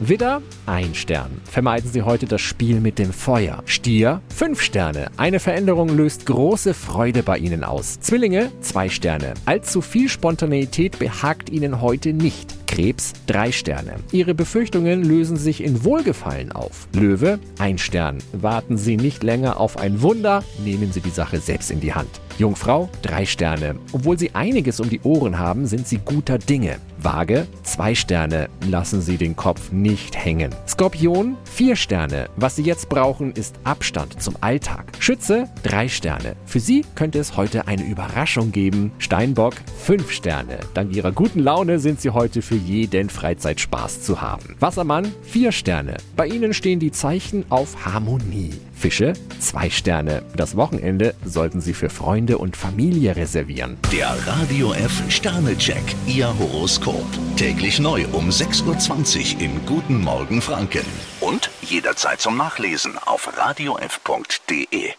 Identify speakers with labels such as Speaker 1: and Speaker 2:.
Speaker 1: Widder, ein Stern. Vermeiden Sie heute das Spiel mit dem Feuer. Stier, fünf Sterne. Eine Veränderung löst große Freude bei Ihnen aus. Zwillinge, zwei Sterne. Allzu viel Spontaneität behagt Ihnen heute nicht. Krebs, drei Sterne. Ihre Befürchtungen lösen sich in Wohlgefallen auf. Löwe, ein Stern. Warten Sie nicht länger auf ein Wunder, nehmen Sie die Sache selbst in die Hand. Jungfrau, drei Sterne. Obwohl Sie einiges um die Ohren haben, sind Sie guter Dinge. Waage, zwei Sterne. Lassen Sie den Kopf nicht hängen. Skorpion, vier Sterne. Was Sie jetzt brauchen, ist Abstand zum Alltag. Schütze, drei Sterne. Für Sie könnte es heute eine Überraschung geben. Steinbock, fünf Sterne. Dank Ihrer guten Laune sind Sie heute für jeden Freizeitspaß zu haben. Wassermann, vier Sterne. Bei Ihnen stehen die Zeichen auf Harmonie. Fische, zwei Sterne. Das Wochenende sollten Sie für Freunde und Familie reservieren.
Speaker 2: Der Radio F Sternecheck. Ihr Horoskop. Täglich neu um 6.20 Uhr im Guten Morgen Franken. Und jederzeit zum Nachlesen auf radiof.de.